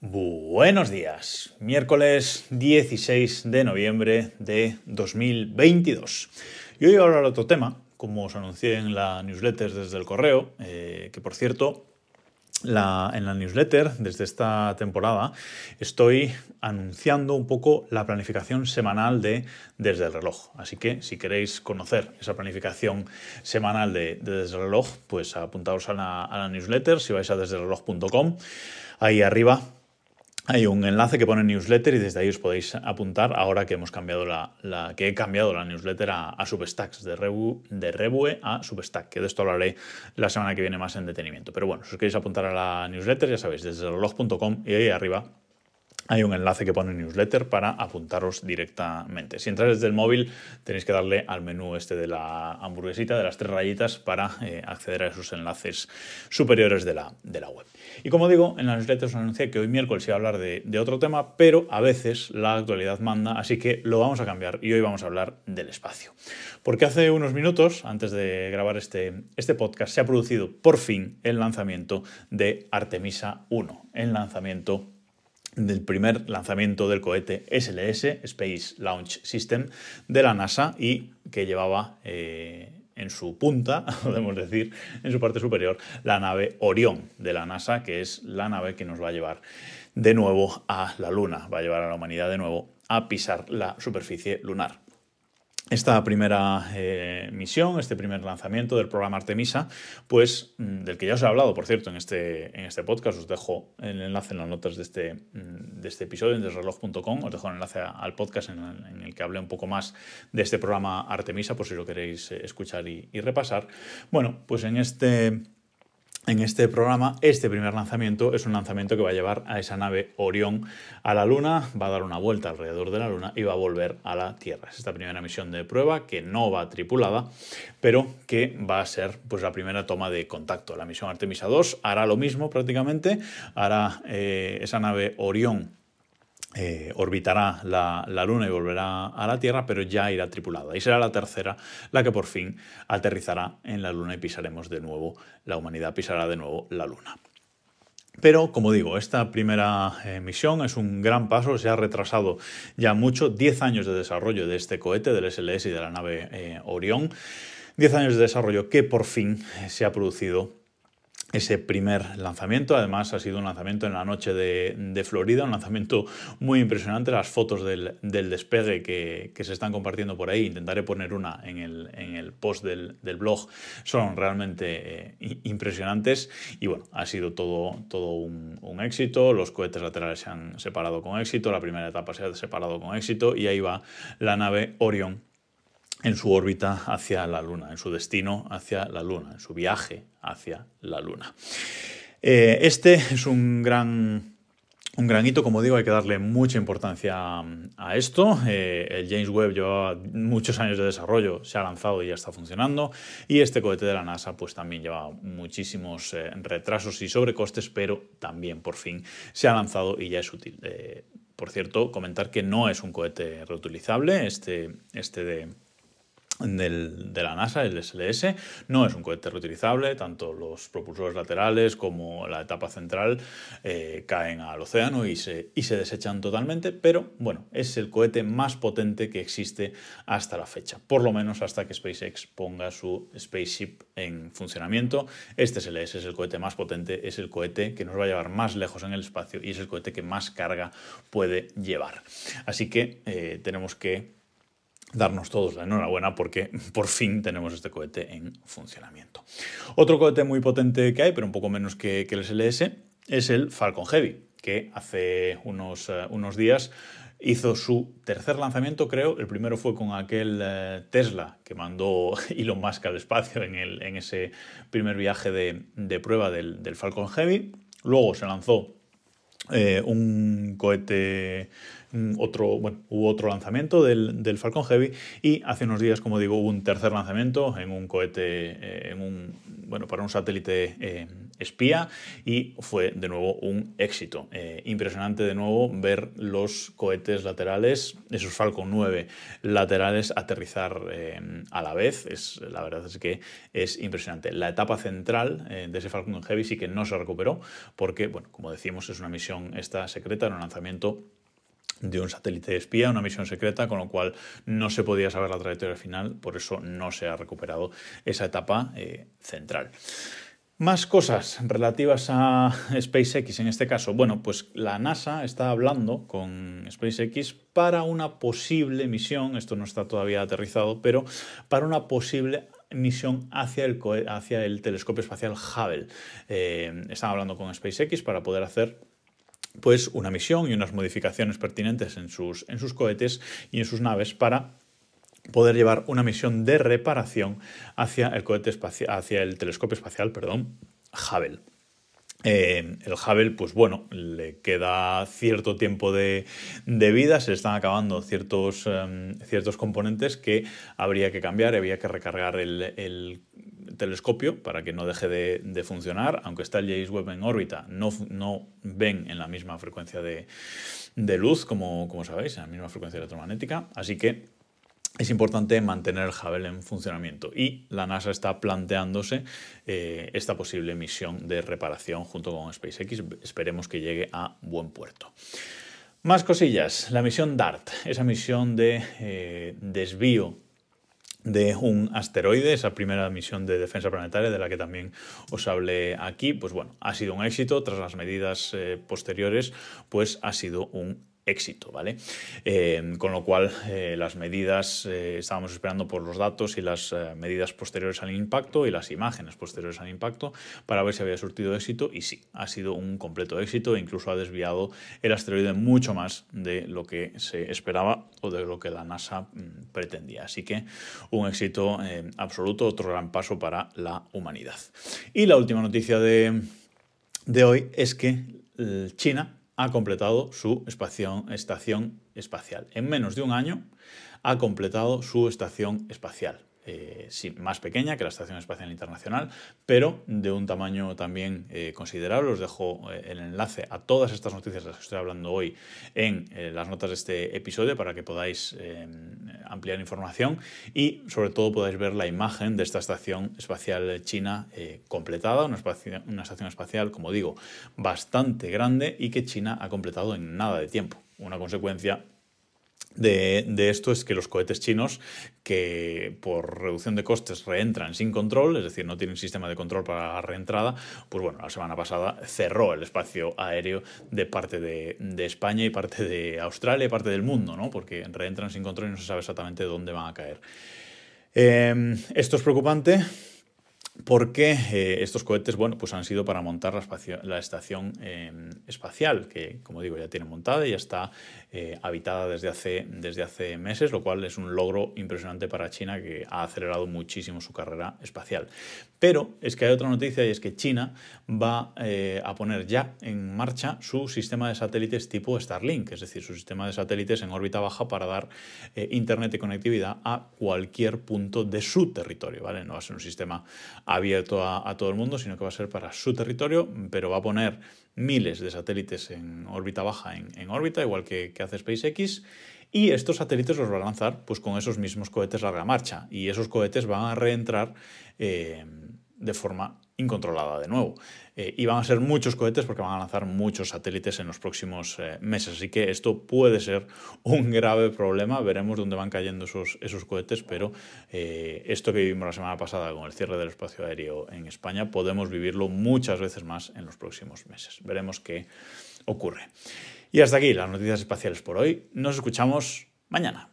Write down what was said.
Buenos días, miércoles 16 de noviembre de 2022. Y hoy voy a hablar de otro tema, como os anuncié en la newsletter desde el correo, eh, que por cierto, en la newsletter desde esta temporada estoy anunciando un poco la planificación semanal de Desde el reloj. Así que si queréis conocer esa planificación semanal de, Desde el reloj, pues apuntaos a la, a newsletter si vais a desdereloj.com. Ahí arriba hay un enlace que pone newsletter y desde ahí os podéis apuntar ahora que hemos cambiado la, que he cambiado la newsletter a, a Substacks, de, Rebu, de Rebue a Substack, que de esto hablaré la semana que viene más en detenimiento. Pero bueno, si os queréis apuntar a la newsletter, ya sabéis, desde reloj.com y ahí arriba hay un enlace que pone newsletter para apuntaros directamente. Si entráis desde el móvil, tenéis que darle al menú este de la hamburguesita, de las tres rayitas, para eh, acceder a esos enlaces superiores de la, de la web. Y como digo, en la newsletter os anuncié que hoy miércoles iba a hablar de, otro tema, pero a veces la actualidad manda, así que lo vamos a cambiar y hoy vamos a hablar del espacio. Porque hace unos minutos, antes de grabar este, este podcast, se ha producido por fin el lanzamiento de Artemisa 1, el lanzamiento del primer lanzamiento del cohete SLS, Space Launch System, de la NASA y que llevaba eh, en su punta, podemos decir, en su parte superior, la nave Orión de la NASA, que es la nave que nos va a llevar de nuevo a la Luna, va a llevar a la humanidad de nuevo a pisar la superficie lunar. Esta primera eh, misión, este primer lanzamiento del programa Artemisa, pues mm, del que ya os he hablado, por cierto, en este, en este podcast, os dejo el enlace en las notas de este, mm, de este episodio en desreloj.com, os dejo el enlace al podcast en el, que hablé un poco más de este programa Artemisa, por si lo queréis eh, escuchar y repasar. Bueno, pues en este en este programa, este primer lanzamiento es un lanzamiento que va a llevar a esa nave Orión a la Luna, va a dar una vuelta alrededor de la Luna y va a volver a la Tierra. Es esta primera misión de prueba que no va tripulada, pero que va a ser pues, la primera toma de contacto. La misión Artemisa 2 hará lo mismo prácticamente, hará eh, esa nave Orión eh, orbitará la, Luna y volverá a la Tierra, pero ya irá tripulada. Y será la tercera la que por fin aterrizará en la Luna y pisaremos de nuevo, la humanidad pisará de nuevo la Luna. Pero, como digo, esta primera eh, misión es un gran paso, se ha retrasado ya mucho, 10 años de desarrollo de este cohete, del SLS y de la nave eh, Orión, 10 años de desarrollo que por fin se ha producido ese primer lanzamiento. Además, ha sido un lanzamiento en la noche de, Florida, un lanzamiento muy impresionante. Las fotos del, despegue que, se están compartiendo por ahí, intentaré poner una en el, post del, blog, son realmente eh, impresionantes. Y bueno, ha sido todo, todo un, un, éxito. Los cohetes laterales se han separado con éxito, la primera etapa se ha separado con éxito y ahí va la nave Orion en su órbita hacia la Luna, en su destino hacia la Luna, en su viaje hacia la Luna. Eh, este es un gran, un gran hito, como digo, hay que darle mucha importancia a esto. Eh, el James Webb lleva muchos años de desarrollo, se ha lanzado y ya está funcionando. Y este cohete de la NASA pues también lleva muchísimos eh, retrasos y sobrecostes, pero también por fin se ha lanzado y ya es útil. por cierto, comentar que no es un cohete reutilizable, este, este de de la NASA, el SLS, no es un cohete reutilizable, tanto los propulsores laterales como la etapa central eh, caen al océano y se, y se desechan totalmente, pero bueno, es el cohete más potente que existe hasta la fecha, por lo menos hasta que SpaceX ponga su Spaceship en funcionamiento. Este SLS es el cohete más potente, es el cohete que nos va a llevar más lejos en el espacio y es el cohete que más carga puede llevar. Así que eh, tenemos que darnos todos la enhorabuena porque por fin tenemos este cohete en funcionamiento. Otro cohete muy potente que hay, pero un poco menos que, el SLS, es el Falcon Heavy, que hace unos, eh, unos días hizo su tercer lanzamiento, creo. El primero fue con aquel eh, Tesla que mandó Elon Musk al espacio en, el, en ese primer viaje de, prueba del, del Falcon Heavy. Luego se lanzó eh, un cohete otro, hubo otro lanzamiento del, del, Falcon Heavy y hace unos días, como digo, hubo un tercer lanzamiento en un cohete, eh, en un, bueno, para un satélite eh, espía y fue de nuevo un éxito. Eh, impresionante de nuevo ver los cohetes laterales, esos Falcon 9 laterales aterrizar a la vez. Es, la verdad es que es impresionante. La etapa central de ese Falcon Heavy sí que no se recuperó porque, bueno, como decimos, es una misión esta secreta, en un lanzamiento de un satélite espía, una misión secreta, con lo cual no se podía saber la trayectoria final, por eso no se ha recuperado esa etapa eh, central. Más cosas relativas a SpaceX en este caso. Bueno, pues la NASA está hablando con SpaceX para una posible misión, esto no está todavía aterrizado, pero para una posible misión hacia el, hacia el telescopio espacial Hubble. Eh, están hablando con SpaceX para poder hacer pues una misión y unas modificaciones pertinentes en sus, en sus cohetes y en sus naves para poder llevar una misión de reparación hacia el cohete hacia el telescopio espacial, perdón, Hubble. Eh, el Hubble, pues bueno, le queda cierto tiempo de, vida, se le están acabando ciertos, em, ciertos componentes que habría que cambiar, había que recargar el, telescopio para que no deje de, funcionar, aunque está el James Webb en órbita, no, no ven en la misma frecuencia de, luz, como, como sabéis, en la misma frecuencia electromagnética, así que es importante mantener el Hubble en funcionamiento y la NASA está planteándose eh, esta posible misión de reparación junto con SpaceX. Esperemos que llegue a buen puerto. Más cosillas, la misión DART, esa misión de eh, desvío de un asteroide, esa primera misión de defensa planetaria de la que también os hablé aquí, pues bueno, ha sido un éxito, tras las medidas eh, posteriores, pues ha sido un éxito, ¿vale? Eh, con lo cual, eh, las medidas, eh, estábamos esperando por los datos y las medidas posteriores al impacto y las imágenes posteriores al impacto para ver si había surtido éxito y sí, ha sido un completo éxito e incluso ha desviado el asteroide mucho más de lo que se esperaba o de lo que la NASA mm, pretendía. Así que un éxito absoluto, otro gran paso para la humanidad. Y la última noticia de, de hoy es que China ha completado su estación espacial. En menos de un año ha completado su estación espacial. Eh, más pequeña que la Estación Espacial Internacional, pero de un tamaño también eh, considerable. Os dejo eh, el enlace a todas estas noticias de las que estoy hablando hoy en las notas de este episodio para que podáis ampliar información y sobre todo podáis ver la imagen de esta Estación Espacial China completada, una, una estación espacial, como digo, bastante grande y que China ha completado en nada de tiempo. Una consecuencia de, esto es que los cohetes chinos, que por reducción de costes reentran sin control, es decir, no tienen sistema de control para la reentrada, pues bueno, la semana pasada cerró el espacio aéreo de parte de, España y parte de Australia y parte del mundo, ¿no? porque reentran sin control y no se sabe exactamente dónde van a caer. Em, esto es preocupante porque eh, estos cohetes bueno, pues han sido para montar la, estación em, espacial, que como digo ya tiene montada y ya está eh, habitada desde hace, desde hace meses, lo cual es un logro impresionante para China que ha acelerado muchísimo su carrera espacial. Pero es que hay otra noticia y es que China va eh, a poner ya en marcha su sistema de satélites tipo Starlink, es decir, su sistema de satélites en órbita baja para dar internet y conectividad a cualquier punto de su territorio, ¿vale? No va a ser un sistema abierto a, todo el mundo, sino que va a ser para su territorio, pero va a poner miles de satélites en órbita baja en, órbita, igual que, hace SpaceX. Y estos satélites los va a lanzar pues, con esos mismos cohetes larga marcha. Y esos cohetes van a reentrar eh, de forma incontrolada de nuevo. Eh, y van a ser muchos cohetes porque van a lanzar muchos satélites en los próximos eh, meses. Así que esto puede ser un grave problema. Veremos dónde van cayendo esos, esos cohetes, pero eh, esto que vivimos la semana pasada con el cierre del espacio aéreo en España, podemos vivirlo muchas veces más en los próximos meses. Veremos qué ocurre. Y hasta aquí las noticias espaciales por hoy. Nos escuchamos mañana.